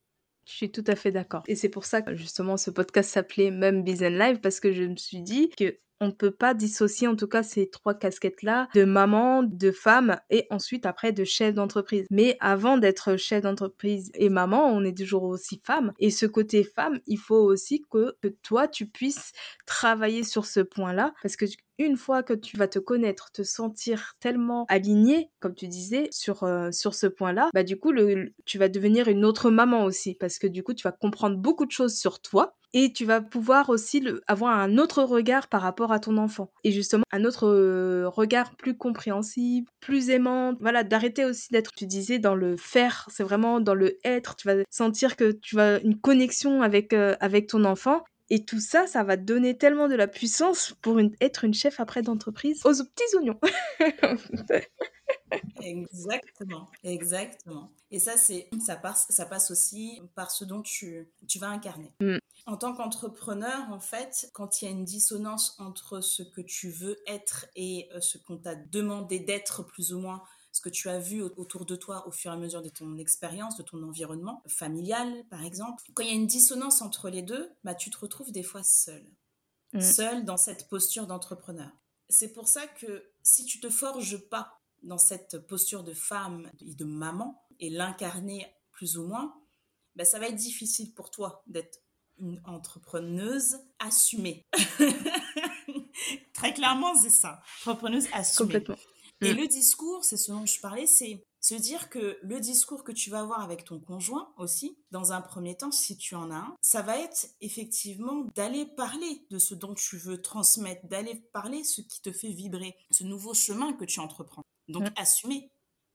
[SPEAKER 1] Je suis tout à fait d'accord. Et c'est pour ça que justement ce podcast s'appelait même Business Live parce que je me suis dit que on ne peut pas dissocier en tout cas ces trois casquettes-là de maman, de femme et ensuite après de chef d'entreprise. Mais avant d'être chef d'entreprise et maman, on est toujours aussi femme. Et ce côté femme, il faut aussi que, que toi, tu puisses travailler sur ce point-là parce que une fois que tu vas te connaître, te sentir tellement aligné, comme tu disais, sur, euh, sur ce point-là, bah du coup, le, tu vas devenir une autre maman aussi, parce que du coup, tu vas comprendre beaucoup de choses sur toi, et tu vas pouvoir aussi avoir un autre regard par rapport à ton enfant. Et justement, un autre euh, regard plus compréhensible, plus aimant. Voilà, d'arrêter aussi d'être, tu disais, dans le faire. C'est vraiment dans le être. Tu vas sentir que tu as une connexion avec, euh, avec ton enfant. Et tout ça, ça va donner tellement de la puissance pour être une chef après d'entreprise aux petits oignons.
[SPEAKER 2] exactement, exactement. Et ça, c'est ça passe, ça passe aussi par ce dont tu, tu vas incarner. Mm. En tant qu'entrepreneur, en fait, quand il y a une dissonance entre ce que tu veux être et euh, ce qu'on t'a demandé d'être plus ou moins, ce que tu as vu autour de toi au fur et à mesure de ton expérience, de ton environnement familial, par exemple. Quand il y a une dissonance entre les deux, bah, tu te retrouves des fois seul. Mm. Seul dans cette posture d'entrepreneur. C'est pour ça que si tu te forges pas dans cette posture de femme et de maman et l'incarner plus ou moins, bah, ça va être difficile pour toi d'être une entrepreneuse assumée. Très clairement, c'est ça. Entrepreneuse assumée. Complètement. Et mm. le discours, c'est ce dont je parlais, c'est se dire que le discours que tu vas avoir avec ton conjoint aussi, dans un premier temps, si tu en as un, ça va être effectivement d'aller parler de ce dont tu veux transmettre, d'aller parler ce qui te fait vibrer, ce nouveau chemin que tu entreprends. Donc, mm. assumer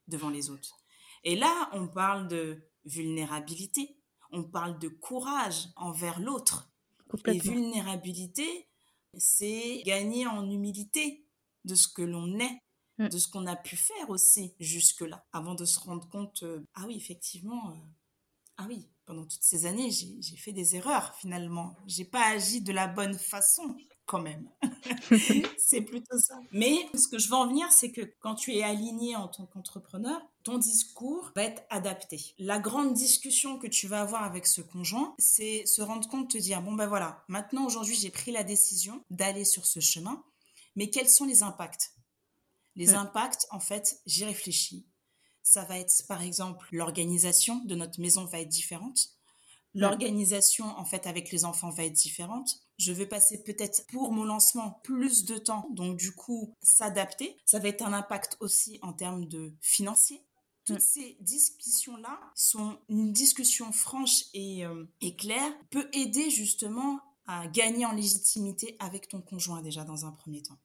[SPEAKER 2] devant les autres. Et là, on parle de vulnérabilité, on parle de courage envers l'autre. Et vulnérabilité, c'est gagner en humilité de ce que l'on est Mm. de ce qu'on a pu faire aussi jusque-là, avant de se rendre compte, euh, ah oui, effectivement, euh, ah oui, pendant toutes ces années, j'ai fait des erreurs finalement. J'ai pas agi de la bonne façon quand même. c'est plutôt ça. Mais ce que je veux en venir, c'est que quand tu es aligné en tant qu'entrepreneur, ton discours va être adapté. La grande discussion que tu vas avoir avec ce conjoint, c'est se rendre compte, te dire, bon ben voilà, maintenant aujourd'hui j'ai pris la décision d'aller sur ce chemin, mais quels sont les impacts? Les mm. impacts, en fait, j'y réfléchis. Ça va être, par exemple, l'organisation de notre maison va être différente. Mm. L'organisation, en fait, avec les enfants va être différente. Je vais passer peut-être pour mon lancement plus de temps, donc du coup, s'adapter. Ça va être un impact aussi en termes de financier. Toutes mm. ces discussions-là sont une discussion franche et, euh, et claire, peut aider justement à gagner en légitimité avec ton conjoint déjà dans un premier temps.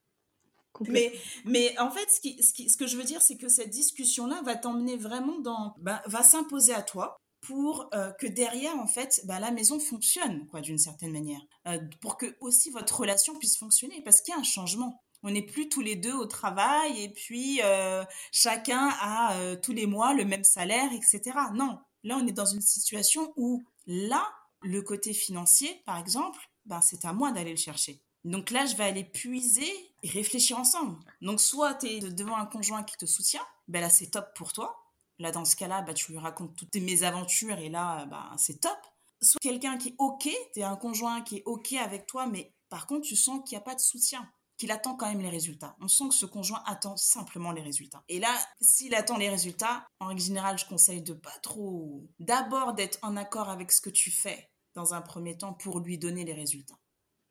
[SPEAKER 2] Mais, mais en fait, ce, qui, ce, qui, ce que je veux dire, c'est que cette discussion-là va t'emmener vraiment dans, bah, va s'imposer à toi pour euh, que derrière, en fait, bah, la maison fonctionne, quoi, d'une certaine manière, euh, pour que aussi votre relation puisse fonctionner, parce qu'il y a un changement. On n'est plus tous les deux au travail et puis euh, chacun a tous les mois le même salaire, etc. Non, là, on est dans une situation où là, le côté financier, par exemple, bah, c'est à moi d'aller le chercher. Donc là, je vais aller puiser et réfléchir ensemble. Donc soit tu es devant un conjoint qui te soutient, ben là c'est top pour toi. Là dans ce cas-là, bah, tu lui racontes toutes tes mésaventures et là bah, c'est top. Soit quelqu'un qui est OK, tu es un conjoint qui est OK avec toi, mais par contre tu sens qu'il n'y a pas de soutien, qu'il attend quand même les résultats. On sent que ce conjoint attend simplement les résultats. Et là, s'il attend les résultats, en règle générale, je conseille de pas trop... D'abord d'être en accord avec ce que tu fais dans un premier temps pour lui donner les résultats.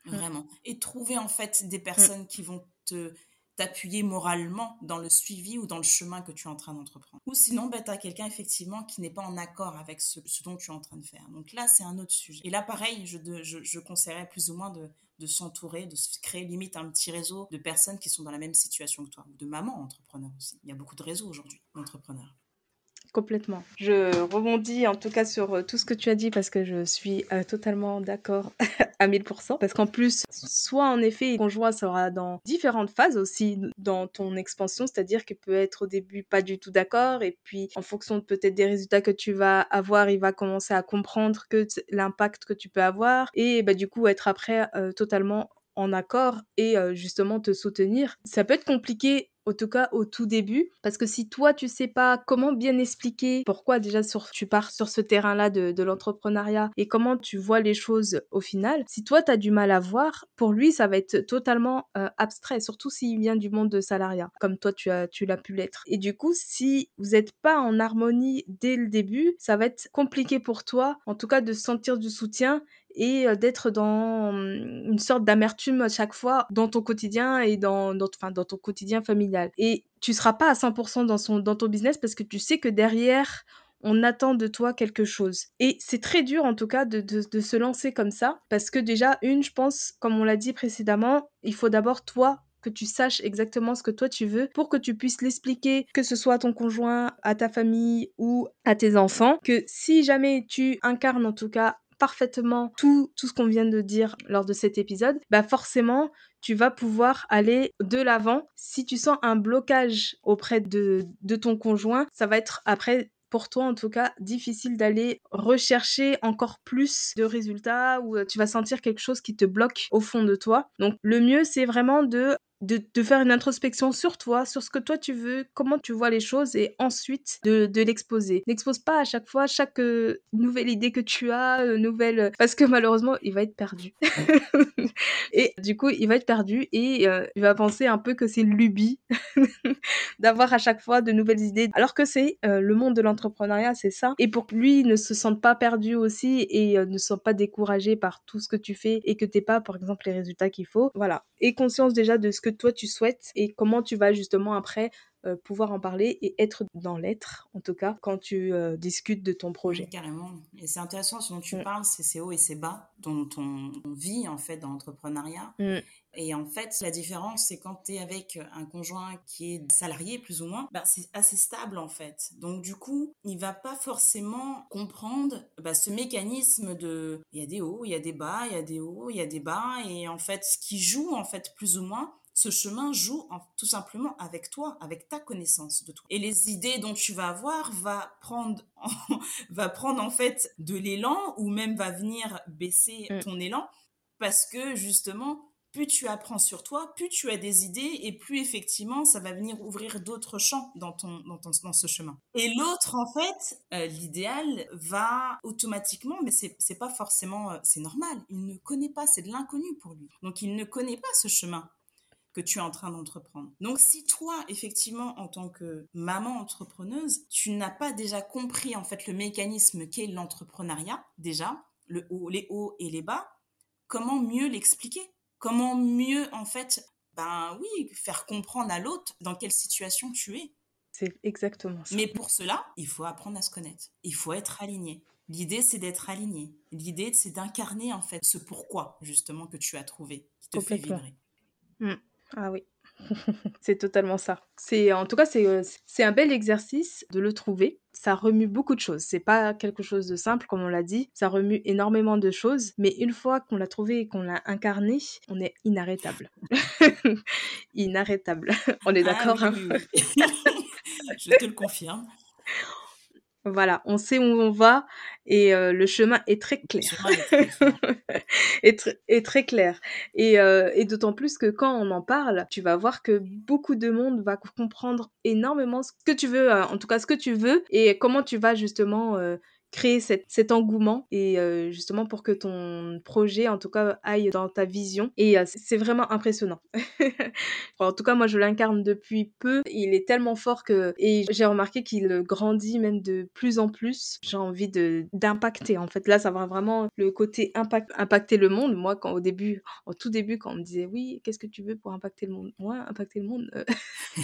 [SPEAKER 2] Mm. vraiment. Et trouver en fait des personnes qui vont te t'appuyer moralement dans le suivi ou dans le chemin que tu es en train d'entreprendre. Ou sinon, bah, tu as quelqu'un effectivement qui n'est pas en accord avec ce, dont tu es en train de faire. Donc là, c'est un autre sujet. Et là, pareil, je, je, je conseillerais plus ou moins de, de s'entourer, de se créer limite un petit réseau de personnes qui sont dans la même situation que toi, de mamans entrepreneurs aussi. Il y a beaucoup de réseaux aujourd'hui d'entrepreneurs.
[SPEAKER 1] Complètement. Je rebondis en tout cas sur euh, tout ce que tu as dit parce que je suis euh, totalement d'accord à 1000%. Parce qu'en plus, soit en effet, conjoint sera dans différentes phases aussi dans ton expansion, c'est-à-dire qu'il peut être au début pas du tout d'accord et puis en fonction peut-être des résultats que tu vas avoir, il va commencer à comprendre que l'impact que tu peux avoir et bah, du coup être après euh, totalement en accord et justement te soutenir. Ça peut être compliqué en tout cas au tout début. Parce que si toi, tu sais pas comment bien expliquer pourquoi déjà sur, tu pars sur ce terrain-là de, l'entrepreneuriat et comment tu vois les choses au final, si toi, tu as du mal à voir, pour lui, ça va être totalement euh, abstrait, surtout s'il vient du monde de salariat, comme toi, tu as tu l'as pu l'être. Et du coup, si vous n'êtes pas en harmonie dès le début, ça va être compliqué pour toi, en tout cas, de sentir du soutien et d'être dans mmh, une sorte d'amertume à chaque fois dans ton quotidien et dans, dans, dans ton quotidien familial. Et tu seras pas à 100% dans, son, dans ton business parce que tu sais que derrière, on attend de toi quelque chose. Et c'est très dur en tout cas de, de, de, se lancer comme ça, parce que déjà, une, je pense, comme on l'a dit précédemment, il faut d'abord toi que tu saches exactement ce que toi tu veux pour que tu puisses l'expliquer, que ce soit à ton conjoint, à ta famille ou à tes enfants, que si jamais tu incarnes en tout cas parfaitement tout, tout ce qu'on vient de dire lors de cet épisode, bah forcément, tu vas pouvoir aller de l'avant. Si tu sens un blocage auprès de, de ton conjoint, ça va être après pour toi en tout cas difficile d'aller rechercher encore plus de résultats ou euh, tu vas sentir quelque chose qui te bloque au fond de toi. Donc le mieux c'est vraiment de de, faire une introspection sur toi, sur ce que toi tu veux, comment tu vois les choses et ensuite de, de l'exposer. N'expose pas à chaque fois chaque euh, nouvelle idée que tu as, euh, nouvelle euh, parce que malheureusement il va être perdu. et du coup il va être perdu et il va penser un peu que c'est lubie d'avoir à chaque fois de nouvelles idées alors que c'est le monde de l'entrepreneuriat, c'est ça. Et pour que lui ne se sente pas perdu aussi et ne soit pas découragé par tout ce que tu fais et que t'aies pas par exemple les résultats qu'il faut. Voilà. Et conscience déjà de ce que toi tu souhaites et comment tu vas justement après euh, pouvoir en parler et être dans l'être, en tout cas, quand tu euh, discutes de ton projet.
[SPEAKER 2] carrément. Et c'est intéressant ce dont tu mm. parles, c'est ces hauts et ces bas dont on, vit en fait dans l'entrepreneuriat. Mm. Et en fait, la différence, c'est quand tu es avec un conjoint qui est salarié, plus ou moins, bah, c'est assez stable, en fait. Donc, du coup, il va pas forcément comprendre bah, ce mécanisme de... Il y a des hauts, il y a des bas, il y a des hauts, il y a des bas. Et en fait, ce qui joue, en fait, plus ou moins, ce chemin joue tout simplement avec toi, avec ta connaissance de toi. Et les idées dont tu vas avoir va prendre, va prendre en fait de l'élan ou même va venir baisser mm. ton élan parce que justement, plus tu apprends sur toi, plus tu as des idées et plus effectivement ça va venir ouvrir d'autres champs dans ton, dans, dans ce chemin. Et l'autre en fait, euh, l'idéal va automatiquement, mais c'est c'est pas forcément, euh, c'est normal. Il ne connaît pas, c'est de l'inconnu pour lui. Donc il ne connaît pas ce chemin que tu es en train d'entreprendre. Donc si toi, effectivement, en tant que maman entrepreneuse, tu n'as pas déjà compris en fait le mécanisme qu'est l'entrepreneuriat, déjà, le haut, les hauts et les bas, comment mieux l'expliquer? Comment mieux en fait, ben oui, faire comprendre à l'autre dans quelle situation tu es?
[SPEAKER 1] C'est exactement ça.
[SPEAKER 2] Mais pour cela, il faut apprendre à se connaître. Il faut être aligné. L'idée, c'est d'être aligné. L'idée, c'est d'incarner en fait ce pourquoi justement que tu as trouvé, qui te fait vibrer.
[SPEAKER 1] Mmh. Ah oui, c'est totalement ça. C'est en tout cas c'est euh, c'est un bel exercice de le trouver. Ça remue beaucoup de choses. C'est pas quelque chose de simple comme on l'a dit. Ça remue énormément de choses, mais une fois qu'on l'a trouvé et qu'on l'a incarné, on est inarrêtable. inarrêtable. On est ah d'accord. Hein
[SPEAKER 2] Je te le confirme.
[SPEAKER 1] Voilà, on sait où on va et euh, le chemin est très clair. et, très clair. Et, euh, et d'autant plus que quand on en parle, tu vas voir que beaucoup de monde va comprendre énormément ce que tu veux, euh, en tout cas ce que tu veux, et comment tu vas justement créer cet engouement et euh, justement pour que ton projet en tout cas aille dans ta vision et euh, c'est vraiment impressionnant. en tout cas moi je l'incarne depuis peu, il est tellement fort que et j'ai remarqué qu'il grandit même de plus en plus. J'ai envie de d'impacter en fait là ça va vraiment le côté impact impacter le monde. Moi quand au début au tout début quand on me disait oui, qu'est-ce que tu veux pour impacter le monde? Moi impacter le monde euh,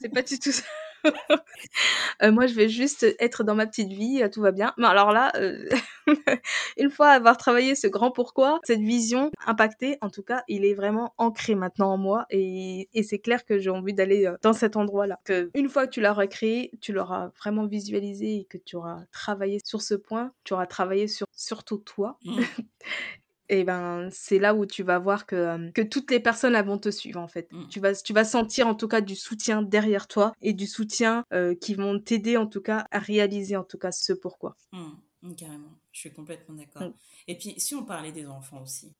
[SPEAKER 1] c'est pas du tout ça. moi je vais juste être dans ma petite vie, tout va bien mais alors là, euh, une fois avoir travaillé ce grand pourquoi, cette vision impactée, en tout cas, il est vraiment ancré maintenant en moi et, c'est clair que j'ai envie d'aller euh, dans cet endroit-là. Que une fois que tu l'auras créé, tu l'auras vraiment visualisé et que tu auras travaillé sur ce point, tu auras travaillé sur surtout toi. Mmh. et ben c'est là où tu vas voir que, que toutes les personnes vont te suivre en fait. Mmh. Tu, vas, tu vas sentir en tout cas du soutien derrière toi et du soutien qui vont t'aider en tout cas à réaliser en tout cas ce pourquoi.
[SPEAKER 2] Mmh. Mmh, carrément, je suis complètement d'accord. Et puis si on parlait des enfants aussi,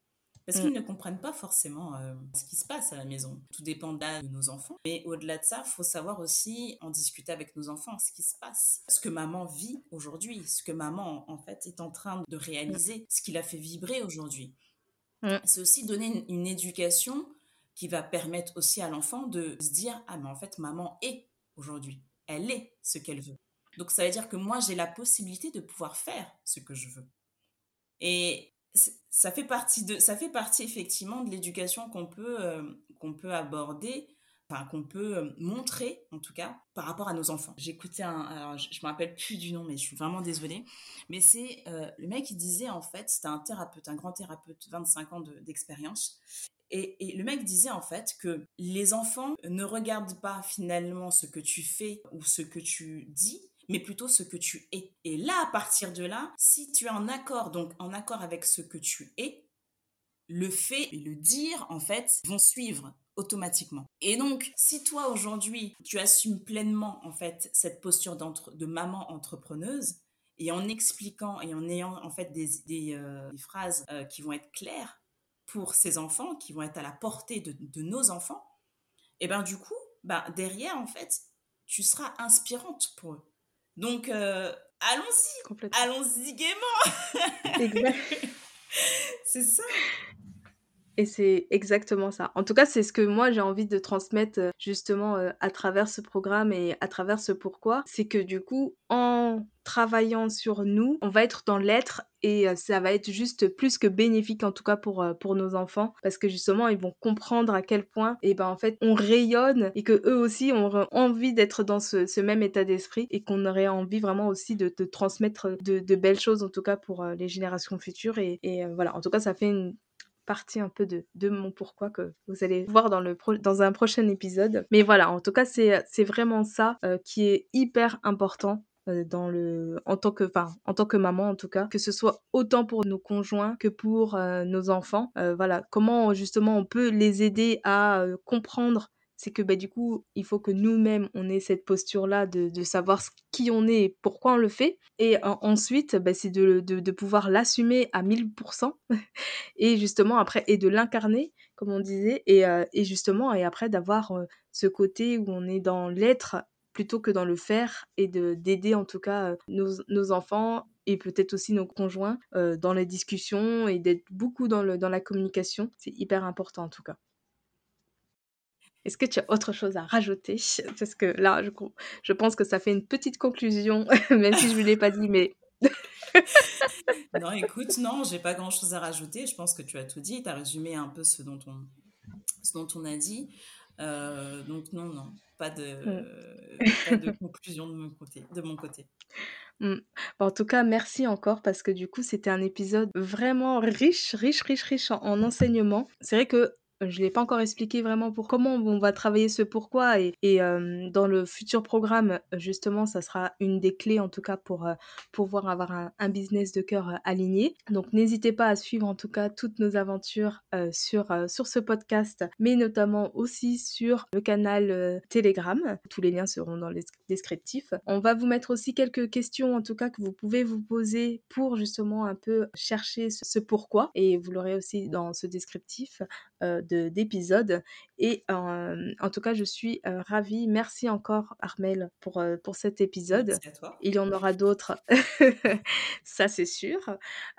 [SPEAKER 2] Parce qu'ils ne comprennent pas forcément euh, ce qui se passe à la maison. Tout dépend de nos enfants. Mais au-delà de ça, il faut savoir aussi en discuter avec nos enfants, ce qui se passe, ce que maman vit aujourd'hui, ce que maman, en fait, est en train de réaliser, ce qui la fait vibrer aujourd'hui. C'est aussi donner une, éducation qui va permettre aussi à l'enfant de se dire, ah mais en fait, maman est aujourd'hui. Elle est ce qu'elle veut. Donc ça veut dire que moi, j'ai la possibilité de pouvoir faire ce que je veux. Et ça fait partie de ça fait partie effectivement de l'éducation qu'on peut euh, qu'on peut aborder enfin qu'on peut euh, montrer en tout cas par rapport à nos enfants. J'écoutais un alors je, ne me rappelle plus du nom mais je suis vraiment désolée mais c'est euh, le mec qui disait en fait c'était un thérapeute un grand thérapeute 25 ans d'expérience et, le mec disait en fait que les enfants ne regardent pas finalement ce que tu fais ou ce que tu dis, mais plutôt ce que tu es. Et là, à partir de là, si tu es en accord, donc en accord avec ce que tu es, le fait et le dire, en fait, vont suivre automatiquement. Et donc, si toi aujourd'hui, tu assumes pleinement, en fait, cette posture de maman entrepreneuse, et en expliquant et en ayant, en fait, des, des, euh, phrases euh, qui vont être claires pour ces enfants, qui vont être à la portée de, de nos enfants, et ben du coup, ben, derrière, en fait, tu seras inspirante pour eux. Donc, euh, allons-y. Allons-y gaiement. c'est ça.
[SPEAKER 1] Et c'est exactement ça. En tout cas, c'est ce que moi j'ai envie de transmettre euh, justement euh, à travers ce programme et à travers ce pourquoi. C'est que du coup, en travaillant sur nous, on va être dans l'être et euh, ça va être juste plus que bénéfique en tout cas pour, pour nos enfants parce que justement ils vont comprendre à quel point et eh ben en fait on rayonne et que eux aussi ont envie d'être dans ce, même état d'esprit et qu'on aurait envie vraiment aussi de, transmettre de, belles choses en tout cas pour les générations futures et, et voilà en tout cas ça fait une, partie un peu de, mon pourquoi que vous allez voir dans, le dans un prochain épisode. Mais voilà, en tout cas, c'est vraiment ça euh, qui est hyper important euh, dans le en tant que en tant que maman en tout cas que ce soit autant pour nos conjoints que pour euh, nos enfants voilà comment justement on peut les aider à comprendre c'est que bah, du coup, il faut que nous-mêmes, on ait cette posture-là de, de, savoir qui on est et pourquoi on le fait. Et ensuite, bah, c'est de, de, pouvoir l'assumer à 1000% et justement après, et de l'incarner, comme on disait, et, euh, justement, et après d'avoir euh, ce côté où on est dans l'être plutôt que dans le faire et de d'aider en tout cas euh, nos, nos enfants et peut-être aussi nos conjoints dans les discussions et d'être beaucoup dans, le, dans la communication. C'est hyper important en tout cas. Est-ce que tu as autre chose à rajouter? Parce que là, je, je pense que ça fait une petite conclusion, même si je ne l'ai pas dit, mais...
[SPEAKER 2] non, écoute, non, j'ai pas grand-chose à rajouter. Je pense que tu as tout dit. Tu as résumé un peu ce dont on, ce dont on a dit. Euh, donc non, non, pas de, mm. pas de conclusion de mon côté. De mon côté.
[SPEAKER 1] Mm. en tout cas, merci encore parce que du coup, c'était un épisode vraiment riche, riche, riche, riche en, en enseignements. C'est vrai que je l'ai pas encore expliqué vraiment pour comment on va travailler ce pourquoi et, et dans le futur programme justement ça sera une des clés en tout cas pour pouvoir avoir un, business de cœur aligné. Donc n'hésitez pas à suivre en tout cas toutes nos aventures sur sur ce podcast, mais notamment aussi sur le canal Telegram. Tous les liens seront dans le descriptif. On va vous mettre aussi quelques questions en tout cas que vous pouvez vous poser pour justement un peu chercher ce pourquoi et vous l'aurez aussi dans ce descriptif d'épisodes. Et en tout cas, je suis ravie. Merci encore, Armel, pour, pour cet épisode. Il y en aura d'autres, ça c'est sûr.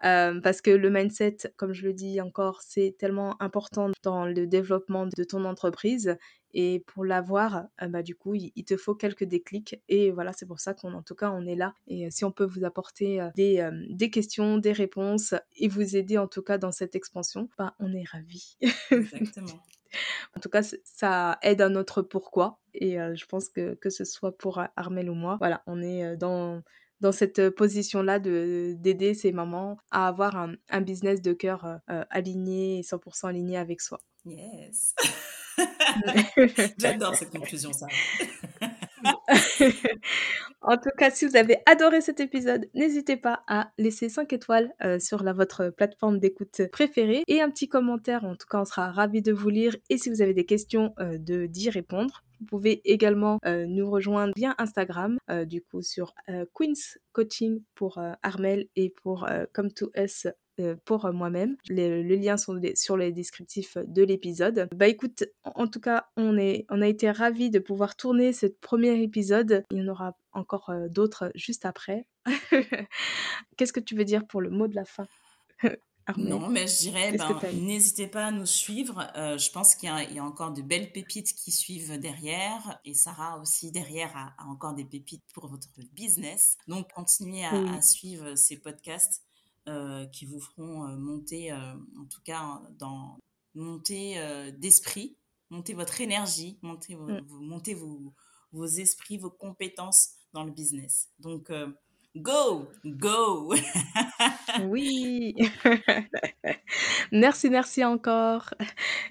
[SPEAKER 1] parce que le mindset, comme je le dis encore, c'est tellement important dans le développement de ton entreprise. Et pour l'avoir, bah, du coup, il, te faut quelques déclics. Et voilà, c'est pour ça qu'on, en tout cas, on est là. Et si on peut vous apporter des, des, questions, des réponses et vous aider, en tout cas, dans cette expansion, bah, on est ravis. Exactement. en tout cas, ça aide à notre pourquoi. Et je pense que que ce soit pour Armel ou moi, voilà, on est dans dans cette position-là de d'aider ces mamans à avoir un, un business de cœur aligné et 100% aligné avec soi.
[SPEAKER 2] Yes. J'adore cette conclusion, ça.
[SPEAKER 1] en tout cas, si vous avez adoré cet épisode, n'hésitez pas à laisser 5 étoiles euh, sur la, votre plateforme d'écoute préférée et un petit commentaire. En tout cas, on sera ravis de vous lire. Et si vous avez des questions, euh, de d'y répondre. Vous pouvez également euh, nous rejoindre via Instagram, du coup sur Queen's Coaching pour Armel et pour Come to Us pour moi-même. Les, liens sont sur les descriptifs de l'épisode. Bah écoute, en, tout cas, on, est, on a été ravis de pouvoir tourner ce premier épisode. Il y en aura encore d'autres juste après. Qu'est-ce que tu veux dire pour le mot de la fin
[SPEAKER 2] non, mais je dirais, ben, n'hésitez pas à nous suivre. Euh, je pense qu'il y, a encore de belles pépites qui suivent derrière. Et Sarah aussi derrière a, encore des pépites pour votre business. Donc, continuez à, suivre ces podcasts euh, qui vous feront euh, monter, en tout cas, dans monter d'esprit, monter votre énergie, monter, vos, mm. vos, esprits, vos compétences dans le business. Donc, Go, go.
[SPEAKER 1] oui. merci, merci encore.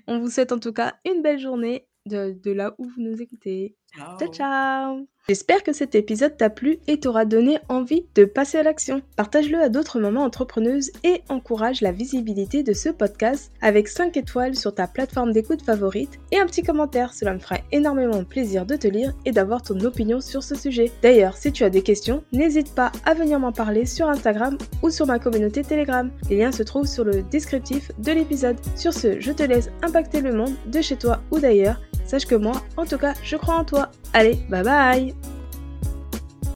[SPEAKER 1] On vous souhaite en tout cas une belle journée de, de là où vous nous écoutez. Ciao, ciao. J'espère que cet épisode t'a plu et t'aura donné envie de passer à l'action. Partage-le à d'autres mamans entrepreneuses et encourage la visibilité de ce podcast avec 5 étoiles sur ta plateforme d'écoute favorite et un petit commentaire. Cela me fera énormément plaisir de te lire et d'avoir ton opinion sur ce sujet. D'ailleurs, si tu as des questions, n'hésite pas à venir m'en parler sur Instagram ou sur ma communauté Telegram. Les liens se trouvent sur le descriptif de l'épisode. Sur ce, je te laisse impacter le monde de chez toi ou d'ailleurs. Sache que moi, en tout cas, je crois en toi. Allez, bye bye